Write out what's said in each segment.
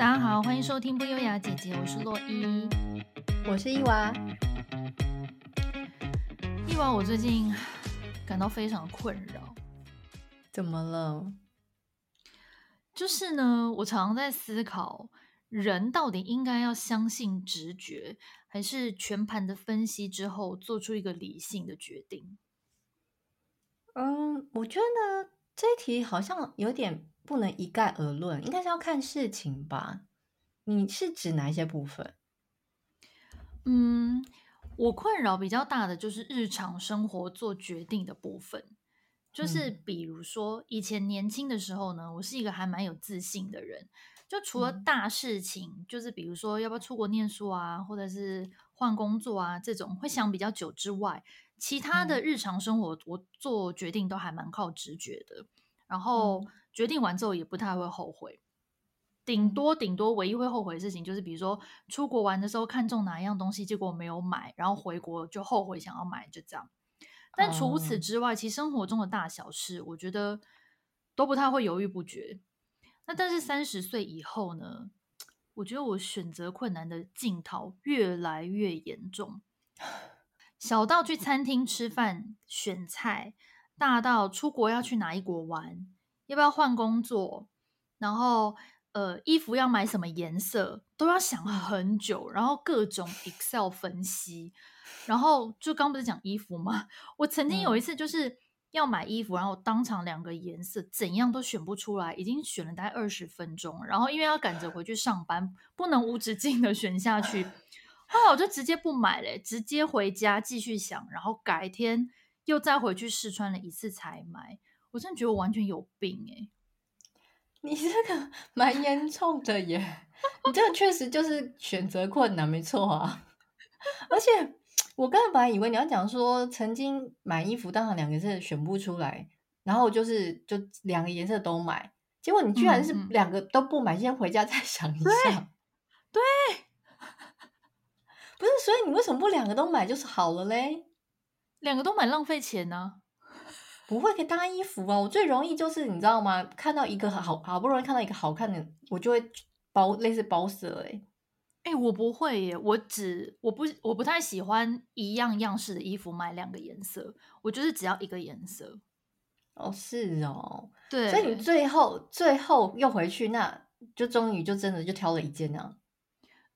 大家好，欢迎收听不优雅姐姐，我是洛伊，我是伊娃。伊娃，我最近感到非常困扰，怎么了？就是呢，我常常在思考，人到底应该要相信直觉，还是全盘的分析之后做出一个理性的决定？嗯，我觉得这一题好像有点。不能一概而论，应该是要看事情吧？你是指哪一些部分？嗯，我困扰比较大的就是日常生活做决定的部分，就是比如说以前年轻的时候呢，我是一个还蛮有自信的人，就除了大事情，嗯、就是比如说要不要出国念书啊，或者是换工作啊这种会想比较久之外，其他的日常生活我做决定都还蛮靠直觉的，然后。嗯决定完之后也不太会后悔，顶多顶多唯一会后悔的事情就是，比如说出国玩的时候看中哪一样东西，结果没有买，然后回国就后悔想要买，就这样。但除此之外，其实生活中的大小事，我觉得都不太会犹豫不决。那但是三十岁以后呢，我觉得我选择困难的镜头越来越严重，小到去餐厅吃饭选菜，大到出国要去哪一国玩。要不要换工作？然后，呃，衣服要买什么颜色，都要想很久，然后各种 Excel 分析，然后就刚不是讲衣服吗？我曾经有一次就是要买衣服，然后当场两个颜色怎样都选不出来，已经选了大概二十分钟，然后因为要赶着回去上班，不能无止境的选下去，后来我就直接不买了，直接回家继续想，然后改天又再回去试穿了一次才买。我真的觉得我完全有病哎、欸！你这个蛮严重的耶，你这个确实就是选择困难，没错啊。而且我刚才本来以为你要讲说，曾经买衣服当场两个颜色选不出来，然后就是就两个颜色都买，结果你居然是两个都不买，先回家再 想一下。对，对不是，所以你为什么不两个都买就是好了嘞？两个都蛮浪费钱呢、啊？不会可以搭衣服啊！我最容易就是你知道吗？看到一个好好不容易看到一个好看的，我就会包类似包色哎哎，我不会耶，我只我不我不太喜欢一样样式的衣服买两个颜色，我就是只要一个颜色。哦，是哦，对，所以你最后最后又回去，那就终于就真的就挑了一件啊。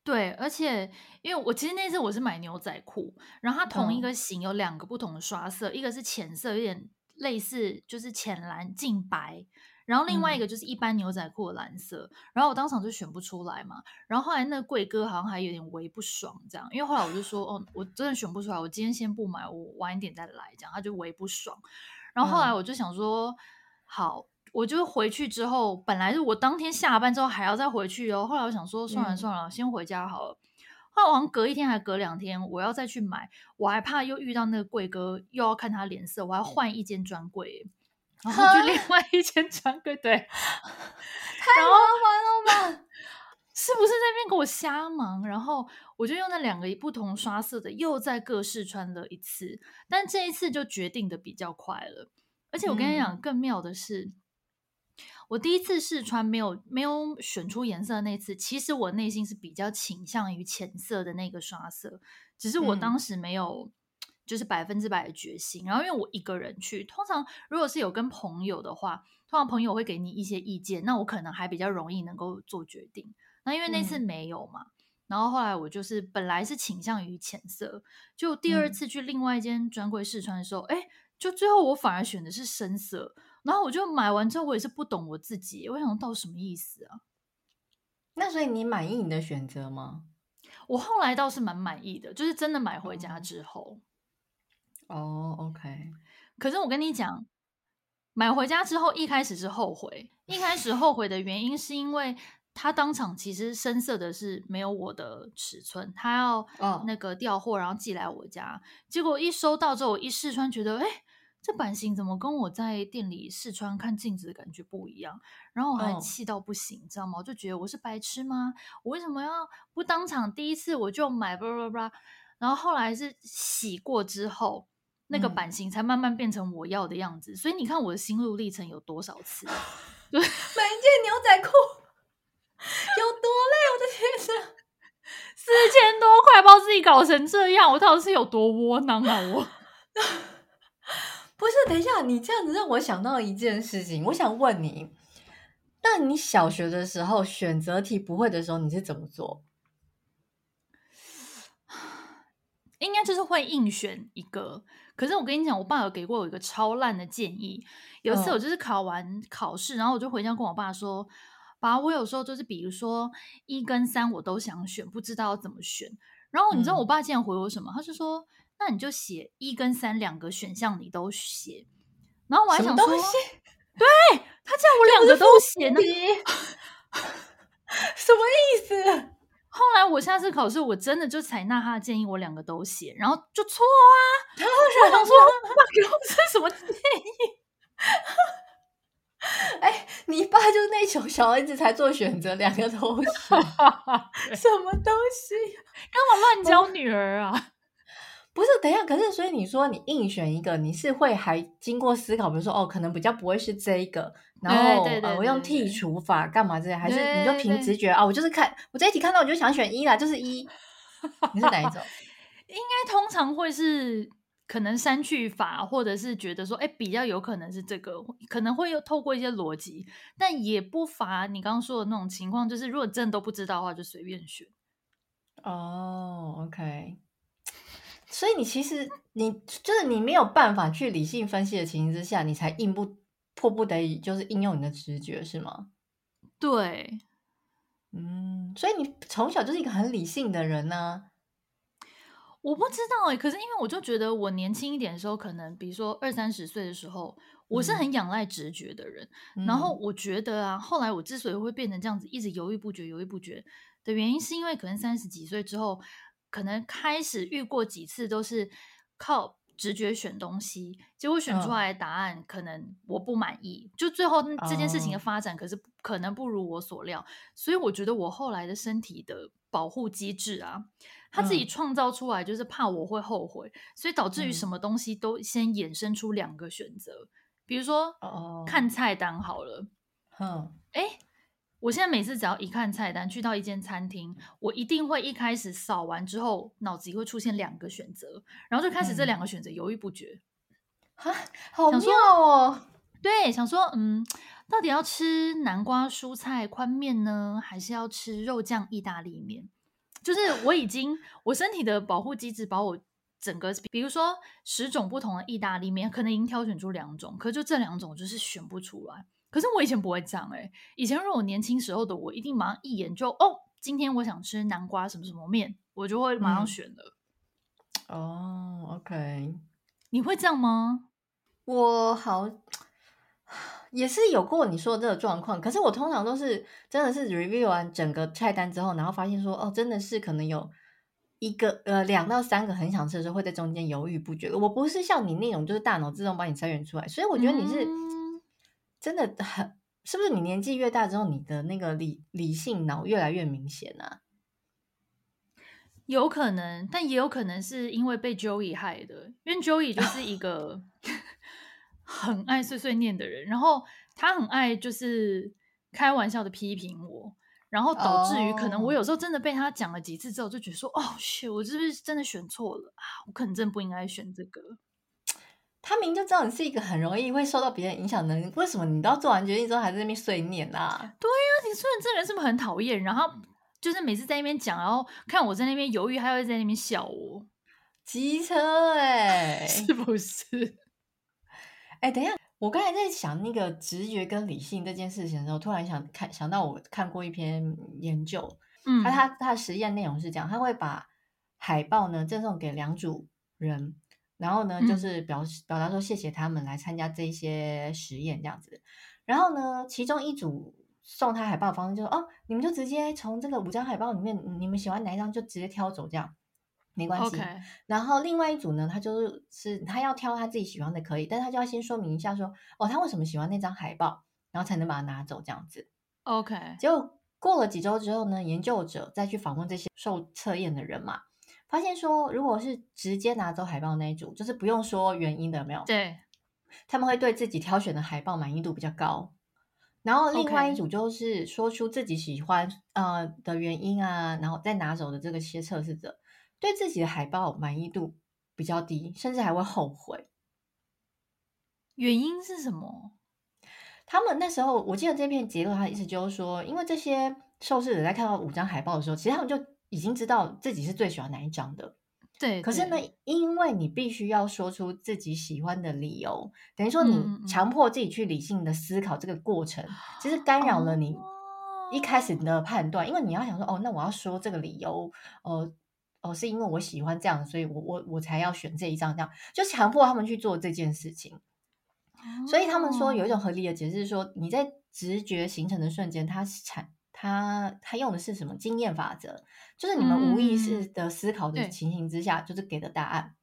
对，而且因为我其实那次我是买牛仔裤，然后它同一个型有两个不同的刷色，嗯、一个是浅色，有点。类似就是浅蓝近白，然后另外一个就是一般牛仔裤的蓝色，嗯、然后我当场就选不出来嘛，然后后来那个柜哥好像还有点为不爽这样，因为后来我就说哦，我真的选不出来，我今天先不买，我晚一点再来这样，他就为不爽，然后后来我就想说、嗯、好，我就回去之后，本来是我当天下班之后还要再回去哦，后来我想说算了算了，嗯、先回家好了。后来好像隔一天还隔两天，我要再去买，我还怕又遇到那个柜哥，又要看他脸色，我还要换一间专柜，然后去另外一间专柜，对，太麻烦了吧？是不是在那边给我瞎忙？然后我就用那两个不同刷色的，又在各试穿了一次，但这一次就决定的比较快了，而且我跟你讲，更妙的是。嗯我第一次试穿没有没有选出颜色那次，其实我内心是比较倾向于浅色的那个刷色，只是我当时没有就是百分之百的决心。嗯、然后因为我一个人去，通常如果是有跟朋友的话，通常朋友会给你一些意见，那我可能还比较容易能够做决定。那因为那次没有嘛，嗯、然后后来我就是本来是倾向于浅色，就第二次去另外一间专柜试穿的时候，哎、嗯，就最后我反而选的是深色。然后我就买完之后，我也是不懂我自己，我想到底什么意思啊？那所以你满意你的选择吗？我后来倒是蛮满意的，就是真的买回家之后。哦、oh,，OK。可是我跟你讲，买回家之后一开始是后悔，一开始后悔的原因是因为他当场其实深色的是没有我的尺寸，他要那个调货，然后寄来我家，结果一收到之后，我一试穿，觉得哎。诶这版型怎么跟我在店里试穿看镜子的感觉不一样？然后我还气到不行，你、知道吗？我就觉得我是白痴吗？我为什么要不当场第一次我就买吧吧吧？然后后来是洗过之后，那个版型才慢慢变成我要的样子。所以你看我的心路历程有多少次？对，买一件牛仔裤有多累？我的天哪！四千多块，把自己搞成这样，我到底是有多窝囊啊！我。不是，等一下，你这样子让我想到一件事情，我想问你，那你小学的时候选择题不会的时候，你是怎么做？应该就是会硬选一个。可是我跟你讲，我爸有给过我一个超烂的建议。有一次我就是考完考试，然后我就回家跟我爸说：“爸，我有时候就是比如说一跟三我都想选，不知道怎么选。”然后你知道我爸竟然回我什么？他是说：“那你就写一跟三两个选项你都写。”然后我还想说：“对，他叫我两个都写呢，什么意思？”后来我下次考试，我真的就采纳他的建议，我两个都写，然后就错啊。然后我想说，爸给我这什么建议？哎，你爸就是那种小儿子才做选择，两个都写，什么东西？干嘛乱教女儿啊？不是，等一下，可是所以你说你硬选一个，你是会还经过思考，比如说哦，可能比较不会是这一个，然后我用剔除法干嘛这些，还是你就凭直觉啊、哦？我就是看我这一题看到我就想选一啦，就是一。你是哪一种？应该通常会是可能删去法，或者是觉得说，哎，比较有可能是这个，可能会有透过一些逻辑，但也不乏你刚刚说的那种情况，就是如果真的都不知道的话，就随便选。哦，OK。所以你其实你就是你没有办法去理性分析的情形之下，你才硬不迫不得已就是应用你的直觉是吗？对，嗯，所以你从小就是一个很理性的人呢？我不知道哎、欸，可是因为我就觉得我年轻一点的时候，可能比如说二三十岁的时候，我是很仰赖直觉的人。嗯、然后我觉得啊，后来我之所以会变成这样子，一直犹豫不决、犹豫不决的原因，是因为可能三十几岁之后。可能开始遇过几次都是靠直觉选东西，结果选出来的答案可能我不满意，就最后这件事情的发展可是可能不如我所料，所以我觉得我后来的身体的保护机制啊，他自己创造出来就是怕我会后悔，所以导致于什么东西都先衍生出两个选择，比如说看菜单好了，嗯，哎。我现在每次只要一看菜单，去到一间餐厅，我一定会一开始扫完之后，脑子里会出现两个选择，然后就开始这两个选择犹豫不决。啊、嗯，好妙哦！对，想说，嗯，到底要吃南瓜蔬菜宽面呢，还是要吃肉酱意大利面？就是我已经，我身体的保护机制把我整个，比如说十种不同的意大利面，可能已经挑选出两种，可就这两种就是选不出来。可是我以前不会这样哎、欸，以前如果我年轻时候的我，一定马上一眼就哦，今天我想吃南瓜什么什么面，我就会马上选了。哦、嗯 oh,，OK，你会这样吗？我好 也是有过你说的这个状况，可是我通常都是真的是 review 完整个菜单之后，然后发现说哦，真的是可能有一个呃两到三个很想吃的时候，会在中间犹豫不决。我不是像你那种就是大脑自动帮你筛选出来，所以我觉得你是。嗯真的很，是不是你年纪越大之后，你的那个理理性脑越来越明显啊？有可能，但也有可能是因为被 Joey 害的，因为 Joey 就 是一个很爱碎碎念的人，然后他很爱就是开玩笑的批评我，然后导致于可能我有时候真的被他讲了几次之后，就觉得说，哦，shit，我是不是真的选错了啊？我可能真的不应该选这个。他明就知道你是一个很容易会受到别人影响的人，为什么你都要做完决定之后还在那边碎念啊？对呀、啊，你说你这人是不是很讨厌？然后就是每次在那边讲，然后看我在那边犹豫，他会在那边笑我。机车哎、欸，是不是？哎，等一下，我刚才在想那个直觉跟理性这件事情的时候，突然想看想到我看过一篇研究，嗯，他他他的实验内容是这样，他会把海报呢赠送给两组人。然后呢，就是表示表达说谢谢他们来参加这些实验这样子。然后呢，其中一组送他海报的方式就是哦，你们就直接从这个五张海报里面，你们喜欢哪一张就直接挑走，这样没关系。Okay. 然后另外一组呢，他就是是他要挑他自己喜欢的可以，但他就要先说明一下说哦，他为什么喜欢那张海报，然后才能把它拿走这样子。OK。结果过了几周之后呢，研究者再去访问这些受测验的人嘛。发现说，如果是直接拿走海报那一组，就是不用说原因的，有没有？对，他们会对自己挑选的海报满意度比较高。然后另外一组就是说出自己喜欢呃的原因啊，然后再拿走的这个些测试者，对自己的海报满意度比较低，甚至还会后悔。原因是什么？他们那时候，我记得这篇结论，他的意思就是说，因为这些受试者在看到五张海报的时候，其实他们就已经知道自己是最喜欢哪一张的。对，可是呢，因为你必须要说出自己喜欢的理由，等于说你强迫自己去理性的思考这个过程，嗯、其实干扰了你一开始的判断。哦、因为你要想说，哦，那我要说这个理由，哦哦，是因为我喜欢这样，所以我我我才要选这一张，这样就强迫他们去做这件事情。哦、所以他们说有一种合理的解释是说，你在直觉形成的瞬间，它产。他他用的是什么经验法则？就是你们无意识的思考的情形之下，嗯、就是给的答案。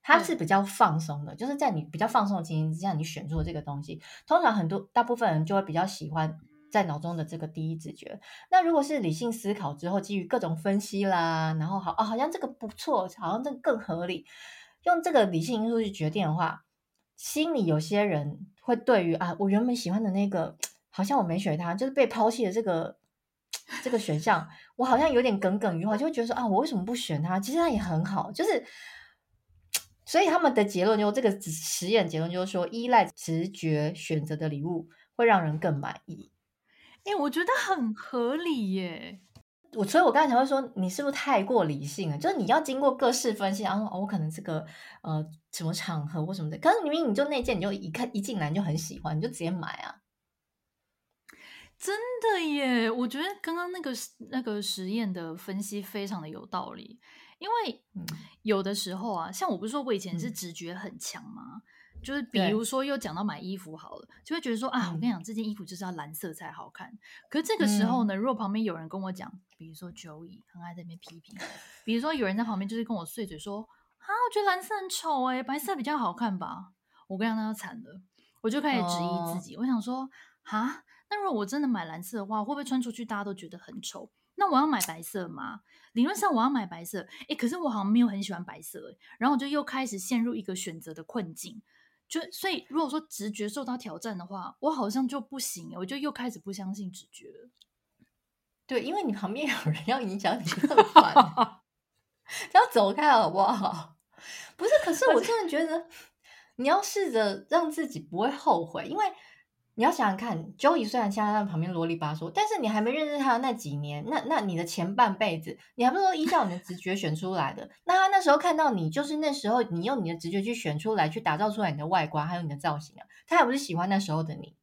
它是比较放松的，就是在你比较放松的情形之下，你选出了这个东西。通常很多大部分人就会比较喜欢在脑中的这个第一直觉。那如果是理性思考之后，基于各种分析啦，然后好啊，好像这个不错，好像这个更合理，用这个理性因素去决定的话，心里有些人会对于啊，我原本喜欢的那个，好像我没选它，就是被抛弃的这个。这个选项我好像有点耿耿于怀，就会觉得说啊，我为什么不选它？其实它也很好，就是，所以他们的结论就这个实验结论就是说，依赖直觉选择的礼物会让人更满意。哎，我觉得很合理耶。我所以，我刚才才会说，你是不是太过理性了？就是你要经过各式分析，然后哦，我可能这个呃什么场合或什么的，可是明明你就那件，你就一看一进来你就很喜欢，你就直接买啊。真的耶，我觉得刚刚那个那个实验的分析非常的有道理，因为有的时候啊，像我不是说我以前是直觉很强吗？嗯、就是比如说又讲到买衣服好了，就会觉得说啊，我跟你讲，这件衣服就是要蓝色才好看。可是这个时候呢，如果旁边有人跟我讲，比如说 Joey 很爱在那边批评，比如说有人在旁边就是跟我碎嘴说啊，我觉得蓝色很丑哎，白色比较好看吧。我跟你讲，那就惨了，我就开始质疑自己，哦、我想说哈。那如果我真的买蓝色的话，会不会穿出去大家都觉得很丑？那我要买白色吗？理论上我要买白色，诶，可是我好像没有很喜欢白色，诶，然后我就又开始陷入一个选择的困境。就所以，如果说直觉受到挑战的话，我好像就不行，我就又开始不相信直觉了。对，因为你旁边有人要影响你，要走开好不好？不是，可是我真的觉得你要试着让自己不会后悔，因为。你要想想看，Joey 虽然现在在旁边啰里吧嗦，但是你还没认识他的那几年，那那你的前半辈子，你还不是说依照你的直觉选出来的？那他那时候看到你，就是那时候你用你的直觉去选出来，去打造出来你的外观，还有你的造型啊，他还不是喜欢那时候的你？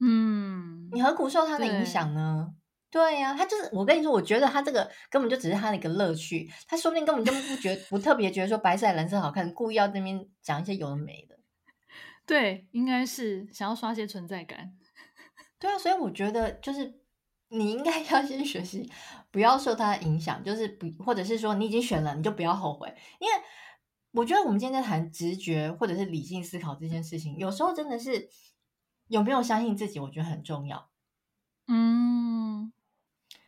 嗯，你何苦受他的影响呢？对呀、啊，他就是我跟你说，我觉得他这个根本就只是他的一个乐趣，他说不定根本就不觉不特别觉得说白色蓝色好看，故意要这边讲一些有的没的。对，应该是想要刷些存在感。对啊，所以我觉得就是你应该 要先学习，不要受他的影响，就是不，或者是说你已经选了，你就不要后悔。因为我觉得我们今天在谈直觉或者是理性思考这件事情，有时候真的是有没有相信自己，我觉得很重要。嗯，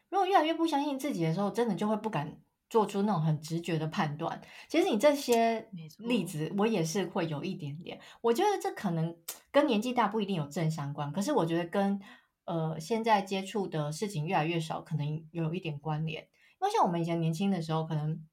如果越来越不相信自己的时候，真的就会不敢。做出那种很直觉的判断，其实你这些例子，我也是会有一点点。我觉得这可能 跟年纪大不一定有正相关，可是我觉得跟呃现在接触的事情越来越少，可能有一点关联。因为像我们以前年轻的时候，可能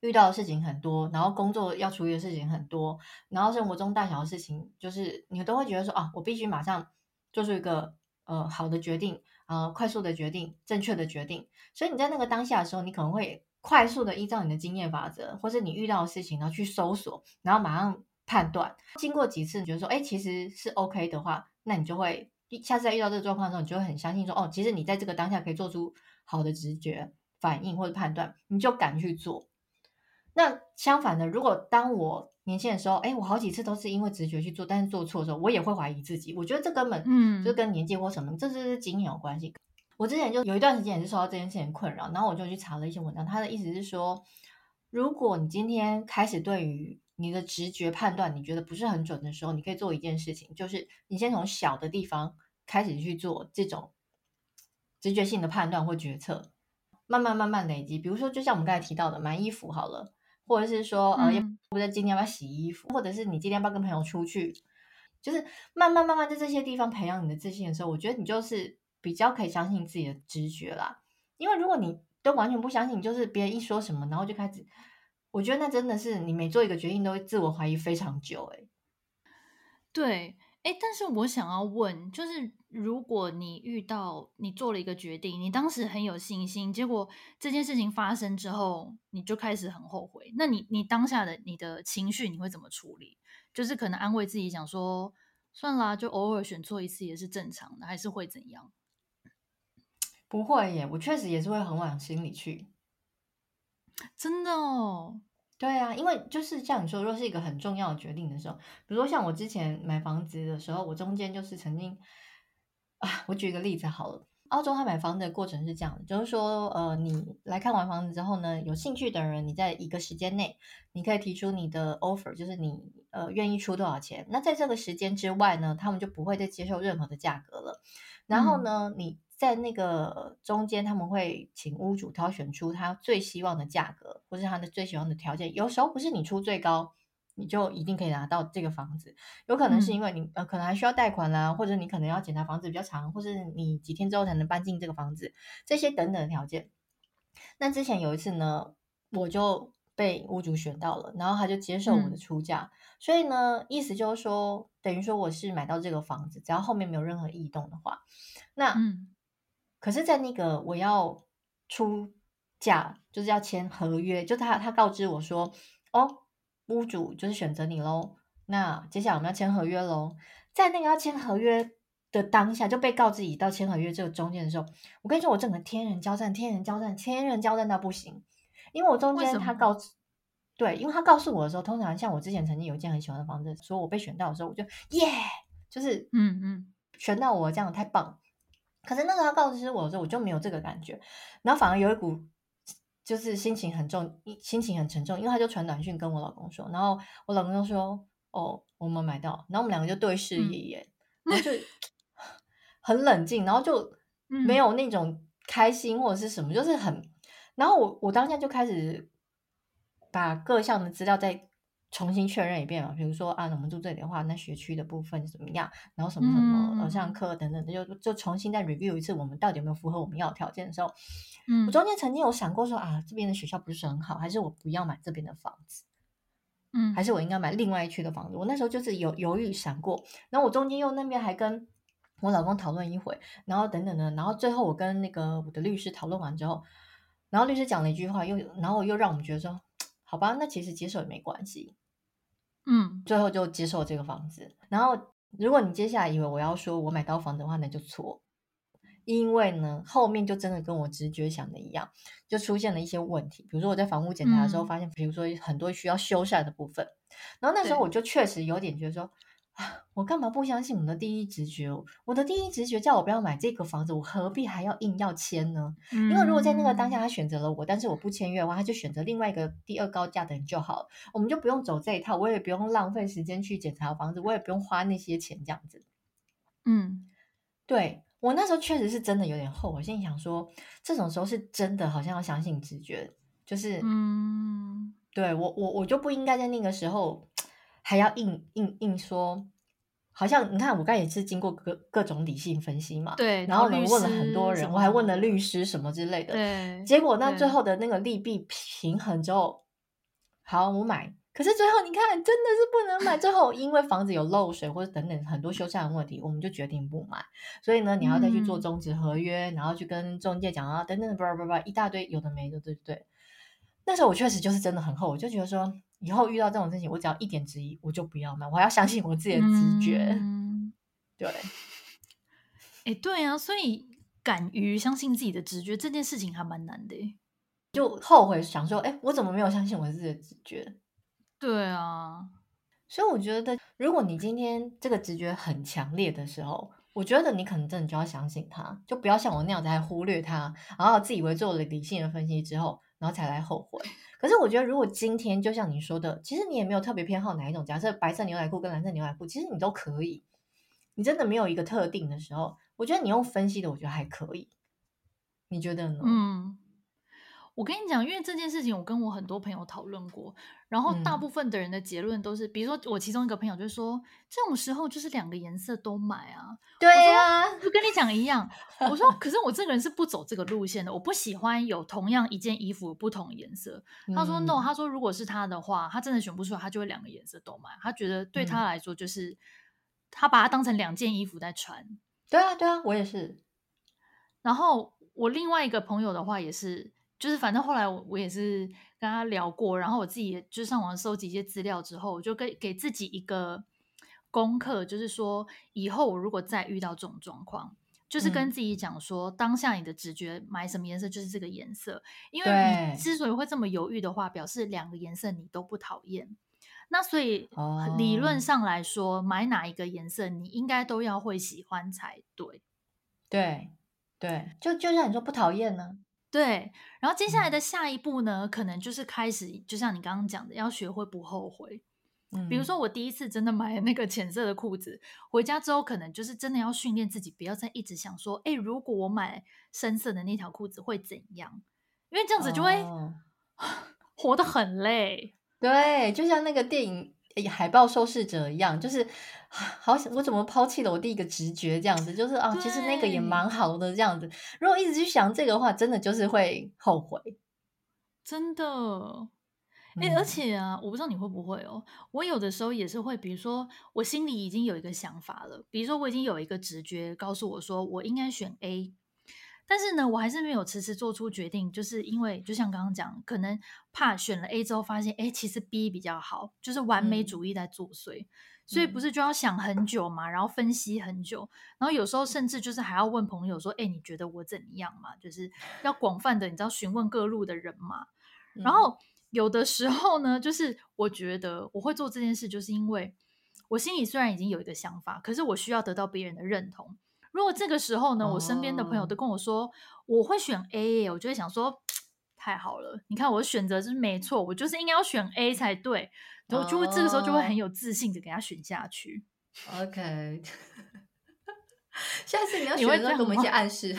遇到的事情很多，然后工作要处理的事情很多，然后生活中大小的事情，就是你都会觉得说啊，我必须马上做出一个呃好的决定，呃快速的决定，正确的决定。所以你在那个当下的时候，你可能会。快速的依照你的经验法则，或是你遇到的事情，然后去搜索，然后马上判断。经过几次，你觉得说，哎，其实是 OK 的话，那你就会下次再遇到这个状况的时候，你就会很相信说，哦，其实你在这个当下可以做出好的直觉反应或者判断，你就敢去做。那相反的，如果当我年轻的时候，哎，我好几次都是因为直觉去做，但是做错的时候，我也会怀疑自己。我觉得这根本嗯，就跟年纪或什么，嗯、这是经验有关系。我之前就有一段时间也是受到这件事情困扰，然后我就去查了一些文章。他的意思是说，如果你今天开始对于你的直觉判断你觉得不是很准的时候，你可以做一件事情，就是你先从小的地方开始去做这种直觉性的判断或决策，慢慢慢慢累积。比如说，就像我们刚才提到的，买衣服好了，或者是说，呃，要不在今天要不要洗衣服，或者是你今天要不要跟朋友出去，就是慢慢慢慢在这些地方培养你的自信的时候，我觉得你就是。比较可以相信自己的直觉啦，因为如果你都完全不相信，就是别人一说什么，然后就开始我觉得那真的是你每做一个决定都会自我怀疑非常久，欸，对，哎，但是我想要问，就是如果你遇到你做了一个决定，你当时很有信心，结果这件事情发生之后，你就开始很后悔，那你你当下的你的情绪你会怎么处理？就是可能安慰自己讲说，算啦，就偶尔选错一次也是正常的，还是会怎样？不会耶，我确实也是会很往心里去。真的哦，对啊，因为就是像你说，如果是一个很重要的决定的时候，比如说像我之前买房子的时候，我中间就是曾经啊，我举一个例子好了，澳洲他买房子的过程是这样的，就是说，呃，你来看完房子之后呢，有兴趣的人，你在一个时间内，你可以提出你的 offer，就是你呃愿意出多少钱，那在这个时间之外呢，他们就不会再接受任何的价格了，然后呢，嗯、你。在那个中间，他们会请屋主挑选出他最希望的价格，或是他的最喜欢的条件。有时候不是你出最高，你就一定可以拿到这个房子。有可能是因为你、嗯、呃，可能还需要贷款啦，或者你可能要检查房子比较长，或是你几天之后才能搬进这个房子，这些等等的条件。那之前有一次呢，我就被屋主选到了，然后他就接受我的出价，嗯、所以呢，意思就是说，等于说我是买到这个房子，只要后面没有任何异动的话，那嗯。可是，在那个我要出价，就是要签合约，就他他告知我说，哦，屋主就是选择你喽。那接下来我们要签合约喽。在那个要签合约的当下，就被告知已到签合约这个中间的时候，我跟你说，我整个天人交战，天人交战，天人交战到不行。因为我中间他告知，对，因为他告诉我的时候，通常像我之前曾经有一间很喜欢的房子，说我被选到的时候，我就耶，就是嗯嗯，选到我这样太棒。可是那时候他告知我的时候，我就没有这个感觉，然后反而有一股就是心情很重，心情很沉重，因为他就传短讯跟我老公说，然后我老公就说：“哦，我们买到。”然后我们两个就对视一眼，嗯、然后就 很冷静，然后就没有那种开心或者是什么，就是很，然后我我当下就开始把各项的资料再。重新确认一遍嘛，比如说啊，我们住这里的话，那学区的部分怎么样？然后什么什么呃，上课等等的，就就重新再 review 一次，我们到底有没有符合我们要的条件的时候，嗯，我中间曾经有想过说啊，这边的学校不是很好，还是我不要买这边的房子，嗯，还是我应该买另外一区的房子？我那时候就是有犹豫想过，然后我中间又那边还跟我老公讨论一回，然后等等的，然后最后我跟那个我的律师讨论完之后，然后律师讲了一句话，又然后又让我们觉得说，好吧，那其实接受也没关系。嗯，最后就接受这个房子。然后，如果你接下来以为我要说我买到房子的话，那就错。因为呢，后面就真的跟我直觉想的一样，就出现了一些问题。比如说我在房屋检查的时候发现，比如说很多需要修缮的部分。然后那时候我就确实有点觉得说。啊，我干嘛不相信我的第一直觉？我的第一直觉叫我不要买这个房子，我何必还要硬要签呢？嗯、因为如果在那个当下他选择了我，但是我不签约的话，他就选择另外一个第二高价的人就好了，我们就不用走这一套，我也不用浪费时间去检查房子，我也不用花那些钱这样子。嗯，对，我那时候确实是真的有点后悔，我心里想说，这种时候是真的好像要相信直觉，就是嗯，对我我我就不应该在那个时候。还要硬硬硬说，好像你看，我刚才也是经过各各种理性分析嘛，对，然后呢，问了很多人，我还问了律师什么之类的，对，结果那最后的那个利弊平衡之后，好，我买，可是最后你看，真的是不能买，最后因为房子有漏水或者等等很多修缮的问题，我们就决定不买，所以呢，你要再去做终止合约，嗯、然后去跟中介讲啊，等等，叭叭叭一大堆有的没的，对不对？那时候我确实就是真的很后悔，我就觉得说。以后遇到这种事情，我只要一点质疑，我就不要买。我还要相信我自己的直觉。嗯、对，哎，对啊，所以敢于相信自己的直觉这件事情还蛮难的。就后悔想说，哎，我怎么没有相信我自己的直觉？对啊，所以我觉得，如果你今天这个直觉很强烈的时候，我觉得你可能真的就要相信他，就不要像我那样子还忽略他，然后自以为做了理性的分析之后，然后才来后悔。可是我觉得，如果今天就像你说的，其实你也没有特别偏好哪一种。假设白色牛仔裤跟蓝色牛仔裤，其实你都可以。你真的没有一个特定的时候，我觉得你用分析的，我觉得还可以。你觉得呢？嗯，我跟你讲，因为这件事情，我跟我很多朋友讨论过，然后大部分的人的结论都是，嗯、比如说我其中一个朋友就说，这种时候就是两个颜色都买啊。对啊，就跟你讲一样。我说，可是我这个人是不走这个路线的，我不喜欢有同样一件衣服不同颜色。嗯、他说 no，他说如果是他的话，他真的选不出来，他就会两个颜色都买。他觉得对他来说，就是、嗯、他把它当成两件衣服在穿。对啊，对啊，我也是。然后我另外一个朋友的话也是。就是反正后来我我也是跟他聊过，然后我自己也就上网收集一些资料之后，我就给给自己一个功课，就是说以后我如果再遇到这种状况，就是跟自己讲说，嗯、当下你的直觉买什么颜色就是这个颜色，因为你之所以会这么犹豫的话，表示两个颜色你都不讨厌。那所以理论上来说，哦、买哪一个颜色你应该都要会喜欢才对。对对，就就像你说不讨厌呢。对，然后接下来的下一步呢，嗯、可能就是开始，就像你刚刚讲的，要学会不后悔。嗯，比如说我第一次真的买了那个浅色的裤子，回家之后可能就是真的要训练自己，不要再一直想说，哎，如果我买深色的那条裤子会怎样？因为这样子就会、哦、活得很累。对，就像那个电影。海报受试者一样，就是好想我怎么抛弃了我第一个直觉这样子，就是啊，其实那个也蛮好的这样子。如果一直去想这个的话，真的就是会后悔，真的。哎、而且啊，我不知道你会不会哦，我有的时候也是会，比如说我心里已经有一个想法了，比如说我已经有一个直觉告诉我说我应该选 A。但是呢，我还是没有迟迟做出决定，就是因为就像刚刚讲，可能怕选了 A 之后发现，哎，其实 B 比较好，就是完美主义在作祟，嗯、所以不是就要想很久嘛，然后分析很久，然后有时候甚至就是还要问朋友说，哎，你觉得我怎样嘛？就是要广泛的，你知道询问各路的人嘛。然后有的时候呢，就是我觉得我会做这件事，就是因为我心里虽然已经有一个想法，可是我需要得到别人的认同。如果这个时候呢，我身边的朋友都跟我说、oh. 我会选 A，我就会想说太好了，你看我的选择是没错，我就是应该要选 A 才对，然后就会这个时候就会很有自信的给他选下去。OK，下次你要选的时候给我们一些暗示，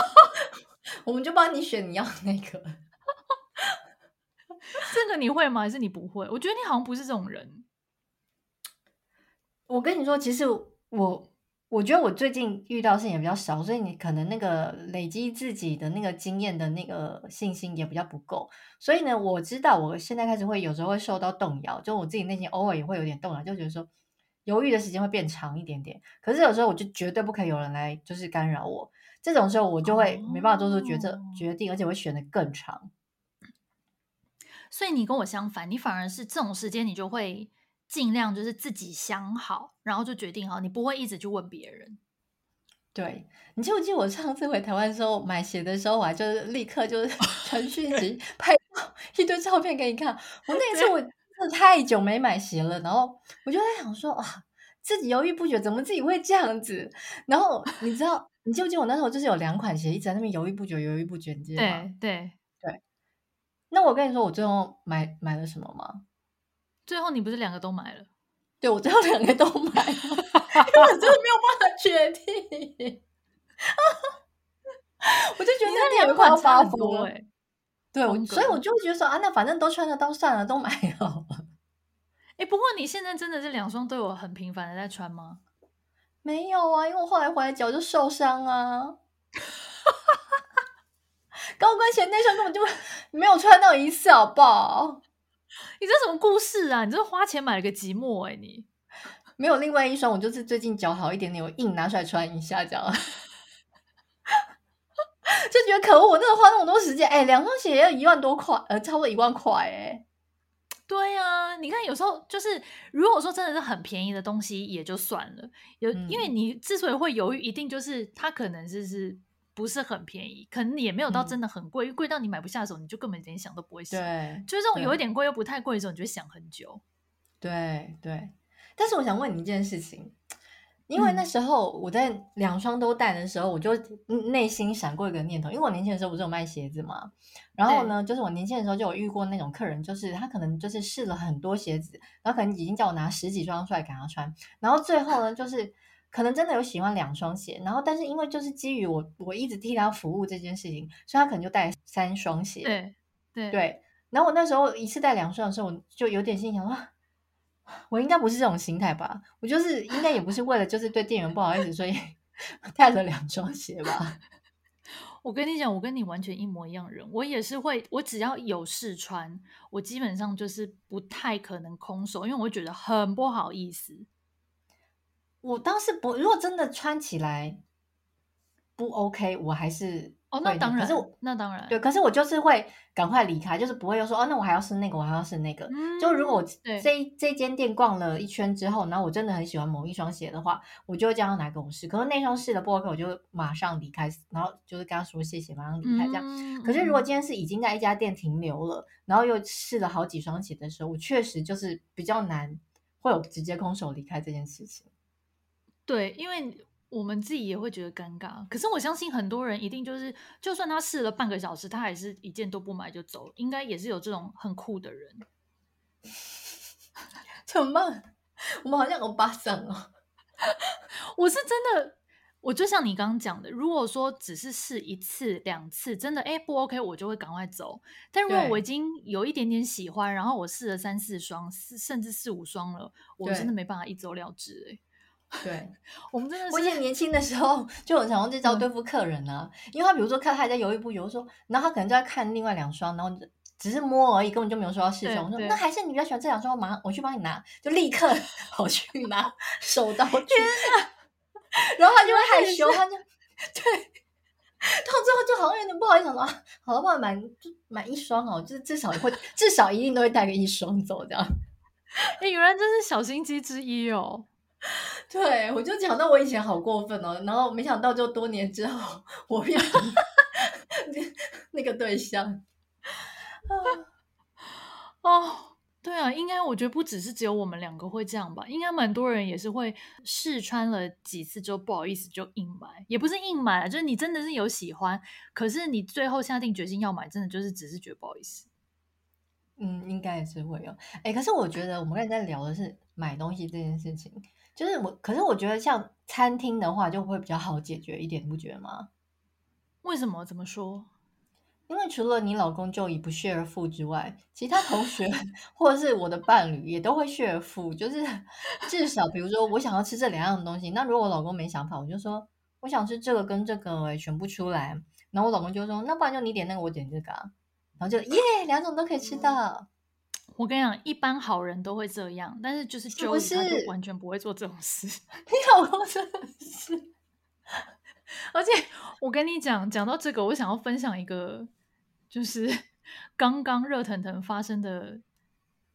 我们就帮你选你要那个。这个你会吗？还是你不会？我觉得你好像不是这种人。我跟你说，其实我。我觉得我最近遇到事情也比较少，所以你可能那个累积自己的那个经验的那个信心也比较不够。所以呢，我知道我现在开始会有时候会受到动摇，就我自己内心偶尔也会有点动摇，就觉得说犹豫的时间会变长一点点。可是有时候我就绝对不可以有人来就是干扰我，这种时候我就会没办法做出决策决定，而且会选得更长。所以你跟我相反，你反而是这种时间你就会。尽量就是自己想好，然后就决定好，你不会一直去问别人。对，你记不记得我上次回台湾的时候买鞋的时候，我还就是立刻就是 传讯息拍一堆照片给你看。我那一次我真的太久没买鞋了，然后我就在想说啊，自己犹豫不决，怎么自己会这样子？然后你知道，你记不记得我那时候就是有两款鞋一直在那边犹豫不决，犹豫不决，你记得吗？对对对。那我跟你说，我最后买买了什么吗？最后你不是两个都买了？对，我最后两个都买了，因为我真的没有办法决定。我就觉得那两款差不多哎。对，格所以我就觉得说啊，那反正都穿得到算了，都买了。哎，不过你现在真的是两双都有很频繁的在穿吗？没有啊，因为我后来回来脚就受伤啊。高跟鞋那双根本就没有穿到一次，好不好？你这什么故事啊？你这花钱买了个寂寞哎、欸！你没有另外一双，我就是最近脚好一点点，我硬拿出来穿一下，这样 就觉得可恶。我真的花那么多时间，哎、欸，两双鞋要一万多块，呃，差不多一万块，哎。对呀、啊，你看有时候就是，如果说真的是很便宜的东西也就算了，有、嗯、因为你之所以会犹豫，一定就是它可能就是。不是很便宜，可能也没有到真的很贵，贵、嗯、到你买不下手，你就根本连想都不会想。对，就是这种有一点贵又不太贵的时候，你就会想很久。对对，但是我想问你一件事情，因为那时候我在两双都带的时候，我就内心闪过一个念头，因为我年轻的时候不是有卖鞋子嘛，然后呢，就是我年轻的时候就有遇过那种客人，就是他可能就是试了很多鞋子，然后可能已经叫我拿十几双出来给他穿，然后最后呢，就是。可能真的有喜欢两双鞋，然后但是因为就是基于我我一直替他服务这件事情，所以他可能就带三双鞋。对对对。然后我那时候一次带两双的时候，我就有点心想说，我应该不是这种心态吧？我就是应该也不是为了就是对店员不好意思，所以 带了两双鞋吧。我跟你讲，我跟你完全一模一样人，我也是会，我只要有试穿，我基本上就是不太可能空手，因为我觉得很不好意思。我当时不，如果真的穿起来不 OK，我还是。哦，那当然，可是我那当然对，可是我就是会赶快离开，就是不会又说哦，那我还要试那个，我还要试那个。嗯、就如果我这这间店逛了一圈之后，然后我真的很喜欢某一双鞋的话，我就会叫他拿给我试。可是那双试了不 OK，我就马上离开，然后就是跟他说谢谢，马上离开这样。嗯、可是如果今天是已经在一家店停留了，然后又试了好几双鞋的时候，我确实就是比较难会有直接空手离开这件事情。对，因为。我们自己也会觉得尴尬，可是我相信很多人一定就是，就算他试了半个小时，他还是一件都不买就走，应该也是有这种很酷的人。怎么办？我们好像欧巴桑哦。我是真的，我就像你刚刚讲的，如果说只是试一次两次，真的哎不 OK，我就会赶快走。但如果我已经有一点点喜欢，然后我试了三四双，四甚至四五双了，我真的没办法一走了之哎。对，我们真的是，我以前年轻的时候就很常用这招对付客人啊，嗯、因为他比如说看他还在犹豫不决，说，然后他可能就在看另外两双，然后只是摸而已，根本就没有说要试穿。我说那还是你比较喜欢这两双，我马上我去帮你拿，就立刻 跑去拿手刀去。啊、然后他就会害羞，他就对，到最后就好像有点不好意思说，好的话买就买一双哦，就是至少会至少一定都会带个一双走这样。哎，原来这是小心机之一哦。对，我就讲到我以前好过分哦，然后没想到就多年之后，我变成那个对象。哦，对啊，应该我觉得不只是只有我们两个会这样吧，应该蛮多人也是会试穿了几次之后不好意思就硬买，也不是硬买，就是你真的是有喜欢，可是你最后下定决心要买，真的就是只是觉得不好意思。嗯，应该也是会有。哎，可是我觉得我们刚才在聊的是买东西这件事情。就是我，可是我觉得像餐厅的话就会比较好解决一点，你不觉得吗？为什么？怎么说？因为除了你老公就以不 share 付之外，其他同学或者是我的伴侣也都会 share 付。就是 至少比如说我想要吃这两样东西，那如果我老公没想法，我就说我想吃这个跟这个，哎，选不出来。然后我老公就说那不然就你点那个，我点这个，然后就耶，两种都可以吃到。我跟你讲，一般好人都会这样，但是就是 Joey 他就完全不会做这种事。你老公真的是，而且我跟你讲，讲到这个，我想要分享一个，就是 刚刚热腾腾发生的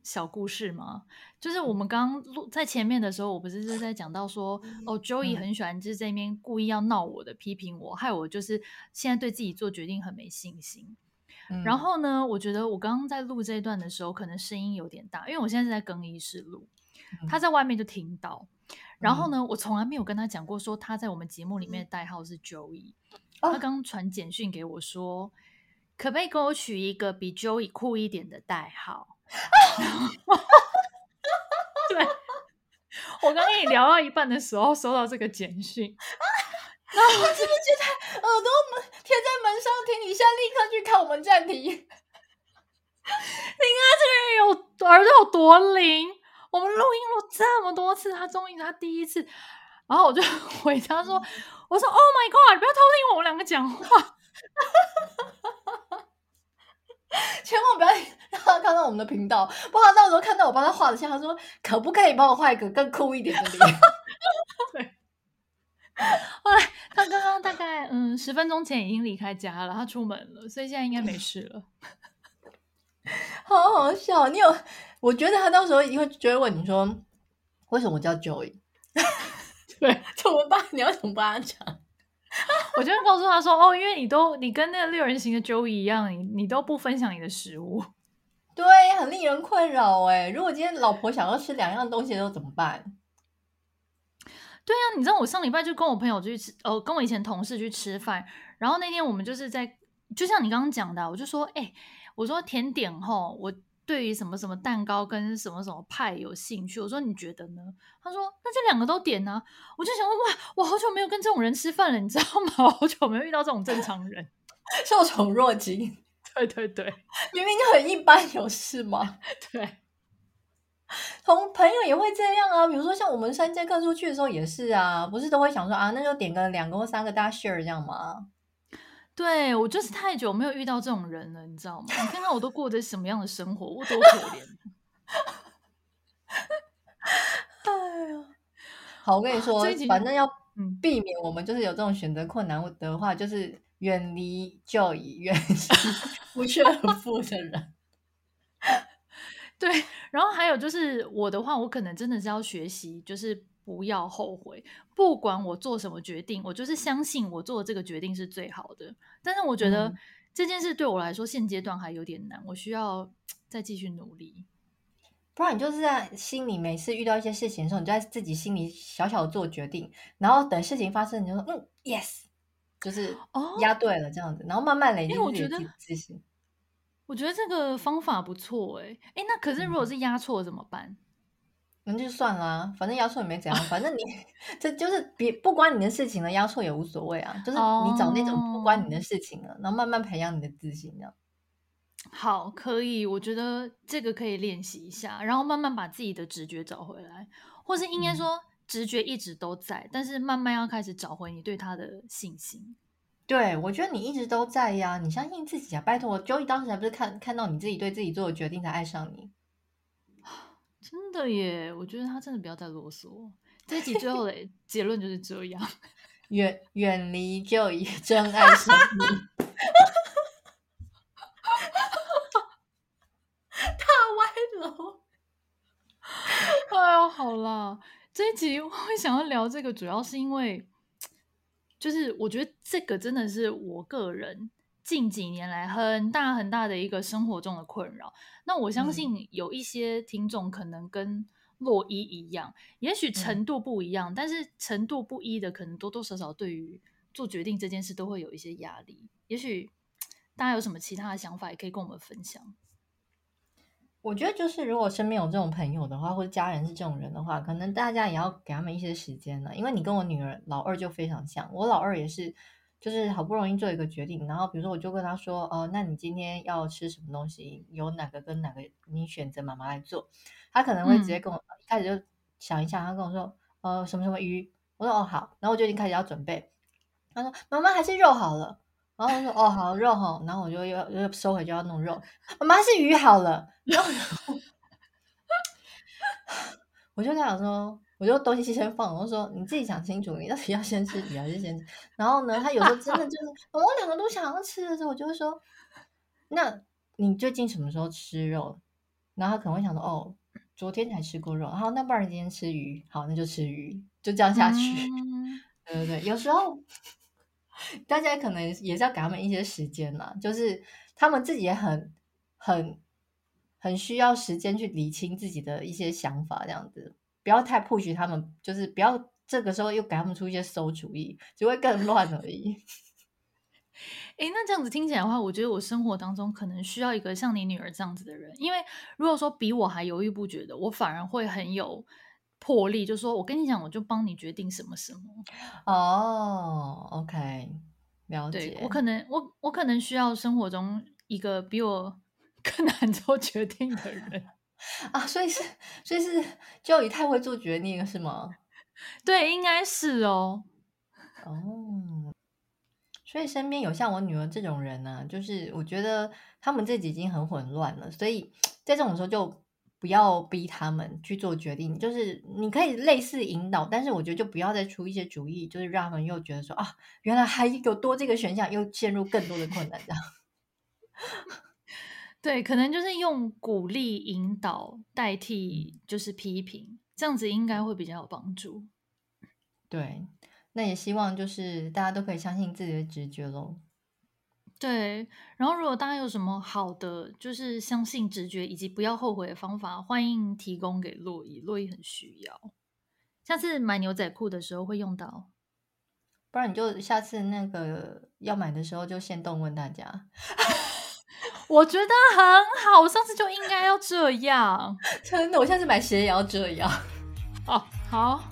小故事嘛。就是我们刚录在前面的时候，我不是就在讲到说，哦，Joey 很喜欢就是在那边故意要闹我的，批评我，害我就是现在对自己做决定很没信心。然后呢，我觉得我刚刚在录这一段的时候，可能声音有点大，因为我现在是在更衣室录，他在外面就听到。然后呢，我从来没有跟他讲过，说他在我们节目里面的代号是 Joey。他刚传简讯给我说，可不可以给我取一个比 Joey 酷一点的代号？对，我刚跟你聊到一半的时候，收到这个简讯。然后我是不是觉得耳朵门贴在门上听？你现在立刻去看我们暂停。你看这个人有耳朵有多灵？我们录音录这么多次，他终于他第一次。然后我就 回他说：“我说 Oh my God，你不要偷听我们两个讲话，千万不要让他看到我们的频道，不然到时候看到我帮他画的像，他说可不可以帮我画一个更酷一点的脸？”对。后来他刚刚大概嗯十分钟前已经离开家了，他出门了，所以现在应该没事了。好好笑，你有？我觉得他到时候一定会就会问你说，为什么我叫 Joey？对，怎么办？你要怎么帮他？讲？我就会告诉他说，哦，因为你都你跟那个六人行的 Joey 一样，你你都不分享你的食物，对，很令人困扰哎。如果今天老婆想要吃两样东西，都怎么办？对啊，你知道我上礼拜就跟我朋友去吃，呃，跟我以前同事去吃饭，然后那天我们就是在，就像你刚刚讲的，我就说，哎，我说甜点吼，我对于什么什么蛋糕跟什么什么派有兴趣。我说你觉得呢？他说那就两个都点啊。我就想说哇，我好久没有跟这种人吃饭了，你知道吗？我好久没有遇到这种正常人，受宠若惊。对对对，明明就很一般，有事吗？对，同朋友也会这样啊。比如说像我们三节课出去的时候也是啊，不是都会想说啊，那就点个两个或三个大 share 这样吗？对，我就是太久没有遇到这种人了，你知道吗？你看看我都过着什么样的生活，我多可怜。哎呀，好，我跟你说，反正要避免我们就是有这种选择困难的话，就是。远离就以远离不炫富的人。对，然后还有就是我的话，我可能真的是要学习，就是不要后悔。不管我做什么决定，我就是相信我做的这个决定是最好的。但是我觉得这件事对我来说现阶段还有点难，我需要再继续努力。不然你就是在心里每次遇到一些事情的时候，你就在自己心里小小的做决定，然后等事情发生，你就说嗯，yes。就是押对了这样子，哦、然后慢慢累积自己的自信。我觉得这个方法不错哎哎，那可是如果是压错怎么办？那、嗯、就算啦，反正压错也没怎样，反正你这就是别不关你的事情了，压错也无所谓啊。就是你找那种不关你的事情了，哦、然后慢慢培养你的自信，这样。好，可以，我觉得这个可以练习一下，然后慢慢把自己的直觉找回来，或是应该说。嗯直觉一直都在，但是慢慢要开始找回你对他的信心。对，我觉得你一直都在呀，你相信自己啊！拜托，Joey 当时还不是看看到你自己对自己做的决定才爱上你？真的耶！我觉得他真的不要再啰嗦。这一集最后的 结论就是这样：远远离 Joey，真爱上你。大歪楼！哎呀，好啦。这一集我会想要聊这个，主要是因为，就是我觉得这个真的是我个人近几年来很大很大的一个生活中的困扰。那我相信有一些听众可能跟洛伊一样，也许程度不一样，但是程度不一的，可能多多少少对于做决定这件事都会有一些压力。也许大家有什么其他的想法，也可以跟我们分享。我觉得就是，如果身边有这种朋友的话，或者家人是这种人的话，可能大家也要给他们一些时间呢。因为你跟我女儿老二就非常像，我老二也是，就是好不容易做一个决定，然后比如说我就跟他说，哦、呃，那你今天要吃什么东西？有哪个跟哪个你选择，妈妈来做。他可能会直接跟我、嗯、一开始就想一下，他跟我说，呃，什么什么鱼？我说哦好，然后我就已经开始要准备。他说妈妈还是肉好了。然后我说哦好肉哈，然后我就又又收回就要弄肉。妈妈是鱼好了。然后我就想说，我就东西先放。我说你自己想清楚，你到底要先吃鱼还是先吃？然后呢，他有时候真的就是我两个都想要吃的时候，我就会说，那你最近什么时候吃肉？然后他可能会想说哦，昨天才吃过肉。好，那不然今天吃鱼？好，那就吃鱼，就这样下去。嗯、对对对，有时候。大家可能也是要给他们一些时间嘛，就是他们自己也很、很、很需要时间去理清自己的一些想法，这样子不要太 push 他们，就是不要这个时候又给他们出一些馊主意，只会更乱而已。诶，那这样子听起来的话，我觉得我生活当中可能需要一个像你女儿这样子的人，因为如果说比我还犹豫不决的，我反而会很有。魄力，就说我跟你讲，我就帮你决定什么什么。哦、oh，OK，了解。我可能，我我可能需要生活中一个比我 更难做决定的人 啊，所以是，所以是，就你太会做决定了，是吗？对，应该是哦。哦，oh, 所以身边有像我女儿这种人呢、啊，就是我觉得他们自己已经很混乱了，所以在这种时候就。不要逼他们去做决定，就是你可以类似引导，但是我觉得就不要再出一些主意，就是让他们又觉得说啊，原来还有多这个选项，又陷入更多的困难这样。对，可能就是用鼓励引导代替就是批评，这样子应该会比较有帮助。对，那也希望就是大家都可以相信自己的直觉喽。对，然后如果大家有什么好的，就是相信直觉以及不要后悔的方法，欢迎提供给洛伊，洛伊很需要。下次买牛仔裤的时候会用到，不然你就下次那个要买的时候就先动问大家。我觉得很好，我上次就应该要这样。真的，我下次买鞋也要这样。哦，好，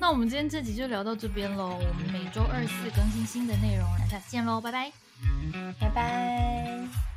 那我们今天这集就聊到这边喽。我们每周二四更新新的内容，下次见喽，拜拜，拜拜。